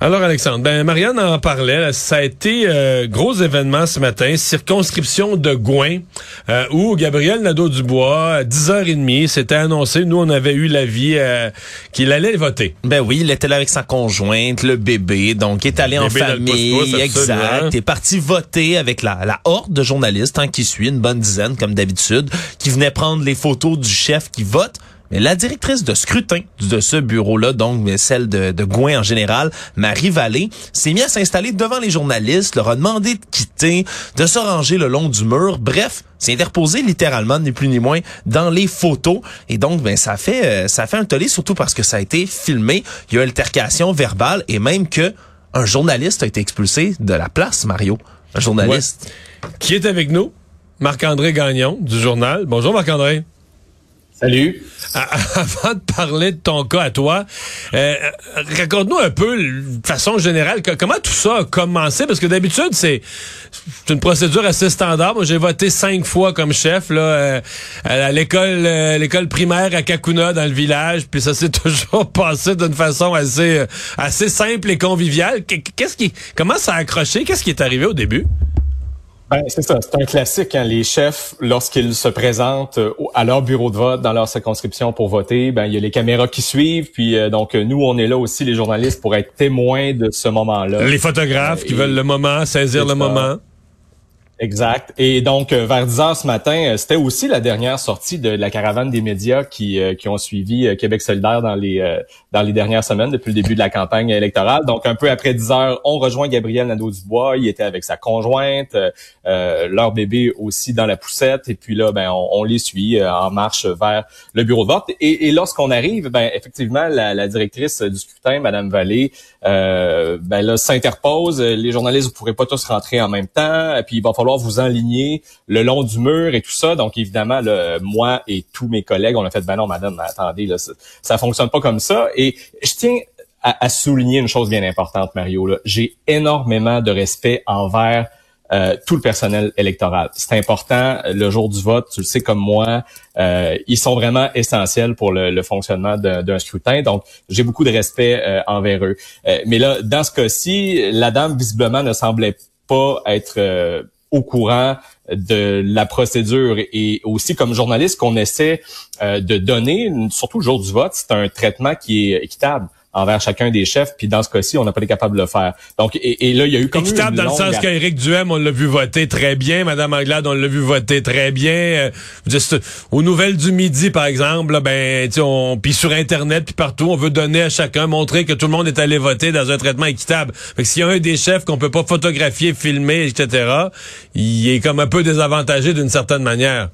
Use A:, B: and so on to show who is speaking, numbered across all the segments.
A: Alors Alexandre, ben Marianne en parlait, ça a été euh, gros événement ce matin, circonscription de Gouin, euh, où Gabriel Nadeau-Dubois, à 10h30, s'était annoncé, nous on avait eu l'avis euh, qu'il allait voter.
B: Ben oui, il était là avec sa conjointe, le bébé, donc il est allé en famille, exact, est parti voter avec la, la horde de journalistes hein, qui suit, une bonne dizaine comme d'habitude, qui venait prendre les photos du chef qui vote. Mais la directrice de scrutin de ce bureau-là, donc celle de, Gouin en général, Marie Vallée, s'est mise à s'installer devant les journalistes, leur a demandé de quitter, de se ranger le long du mur. Bref, s'est interposé littéralement, ni plus ni moins, dans les photos. Et donc, ben, ça fait, euh, ça fait un tollé, surtout parce que ça a été filmé. Il y a altercation verbale et même que un journaliste a été expulsé de la place, Mario. Un journaliste.
A: Qui est avec nous? Marc-André Gagnon, du journal. Bonjour, Marc-André.
C: Salut.
A: Avant de parler de ton cas à toi, euh, raconte-nous un peu, de façon générale, comment tout ça a commencé, parce que d'habitude, c'est une procédure assez standard. Moi, j'ai voté cinq fois comme chef là euh, à l'école euh, l'école primaire à Kakuna dans le village, puis ça s'est toujours passé d'une façon assez assez simple et conviviale. Qu'est-ce qui comment ça a accroché? Qu'est-ce qui est arrivé au début?
C: Ben, c'est ça, c'est un classique. Hein. Les chefs, lorsqu'ils se présentent euh, à leur bureau de vote, dans leur circonscription pour voter, ben il y a les caméras qui suivent. Puis euh, donc nous, on est là aussi, les journalistes, pour être témoins de ce moment-là.
A: Les photographes qui veulent le moment, saisir le moment.
C: Exact. Et donc, euh, vers 10 heures ce matin, euh, c'était aussi la dernière sortie de la caravane des médias qui, euh, qui ont suivi Québec solidaire dans les, dans les dernières semaines, depuis le début de la campagne électorale. Donc, un peu après 10 heures, on rejoint Gabriel Nadeau-Dubois. Il était avec sa conjointe, leur bébé aussi dans la poussette. Et puis là, ben, on, les suit en marche vers le bureau de vote. Et, et lorsqu'on arrive, ben, effectivement, la, la, directrice du scrutin, Madame Vallée, ben là, s'interpose. Les journalistes, vous pourrez pas tous rentrer en même temps. Puis, il va falloir vous enligner le long du mur et tout ça. Donc, évidemment, moi et tous mes collègues, on a fait, ben non, madame, attendez, là, ça, ça fonctionne pas comme ça. Et je tiens à, souligner une chose bien importante, Mario. J'ai énormément de respect envers euh, tout le personnel électoral. C'est important. Le jour du vote, tu le sais comme moi, euh, ils sont vraiment essentiels pour le, fonctionnement d'un scrutin. Donc, j'ai beaucoup de respect euh, envers eux. mais là, dans ce cas-ci, la dame visiblement ne semblait pas être au courant de la procédure et aussi comme journaliste qu'on essaie euh, de donner, surtout le jour du vote, c'est un traitement qui est équitable envers chacun des chefs. Puis dans ce cas-ci, on n'a pas été capable de le faire. Donc, et, là, il y a eu comme
A: Équitable dans le sens qu'Éric Duhem, on l'a vu voter très bien. Madame Anglade, on l'a vu voter très bien. Euh, aux nouvelles du midi, par exemple, ben, on, puis sur Internet, puis partout, on veut donner à chacun, montrer que tout le monde est allé voter dans un traitement équitable. Fait que s'il y a un des chefs qu'on peut pas photographier, filmer, etc., il est comme un peu désavantagé d'une certaine manière.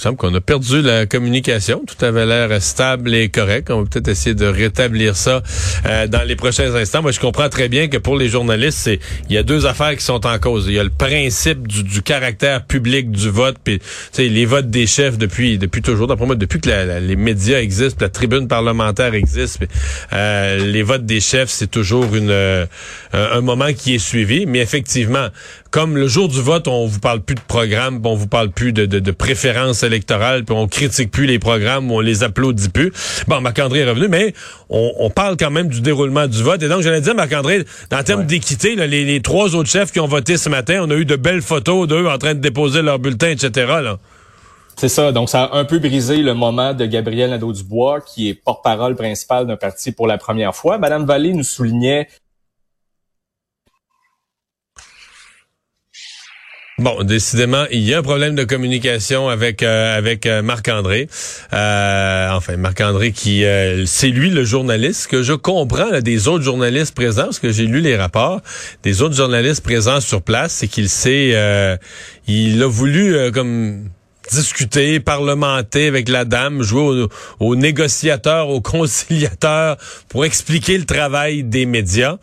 A: Il semble qu'on a perdu la communication. Tout avait l'air stable et correct. On va peut-être essayer de rétablir ça euh, dans les prochains instants. Moi, je comprends très bien que pour les journalistes, c'est il y a deux affaires qui sont en cause. Il y a le principe du, caractère public du vote, puis les votes des chefs depuis depuis toujours. D'après moi, depuis que les médias existent, la tribune parlementaire existe, euh, les votes des chefs, c'est toujours une euh, un moment qui est suivi. Mais effectivement, comme le jour du vote, on vous parle plus de programme, on vous parle plus de, de, de préférences électorales, puis on critique plus les programmes, on les applaudit plus. Bon, Marc-André est revenu, mais on, parle quand même du déroulement du vote. Et donc, j'allais dire, Marc-André, en termes d'équité, les, les, trois autres chefs qui ont voté ce matin, on a eu de belles photos d'eux en train de déposer leur bulletin, etc. Là.
C: C'est ça. Donc, ça a un peu brisé le moment de Gabriel Nadeau-Dubois, qui est porte-parole principale d'un parti pour la première fois. Madame Vallée nous soulignait
A: Bon, décidément, il y a un problème de communication avec euh, avec euh, Marc-André. Euh, enfin, Marc-André qui c'est lui le journaliste que je comprends des autres journalistes présents parce que j'ai lu les rapports des autres journalistes présents sur place, c'est qu'il s'est il a voulu comme discuter, parlementer avec la dame, jouer au, négociateur, au conciliateur pour expliquer le travail des médias.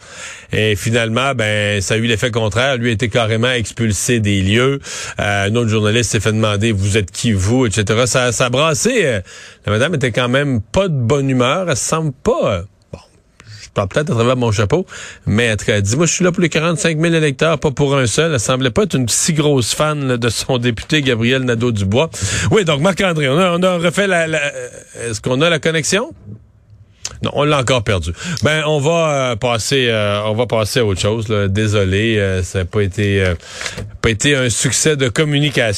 A: Et finalement, ben, ça a eu l'effet contraire. Lui a été carrément expulsé des lieux. Euh, un autre journaliste s'est fait demander, vous êtes qui vous, etc. Ça, ça a brassé. Euh, la madame était quand même pas de bonne humeur. Elle semble pas... Euh, peut-être à travers mon chapeau, mais en tout cas, elle dit, moi, je suis là pour les 45 000 électeurs, pas pour un seul. Elle semblait pas être une si grosse fan de son député Gabriel Nadeau-Dubois. Oui, donc Marc-André, on a, on a refait la... la Est-ce qu'on a la connexion? Non, on l'a encore perdu. Ben, on va euh, passer, euh, on va passer à autre chose. Là. Désolé, euh, ça n'a pas été, pas été un succès de communication.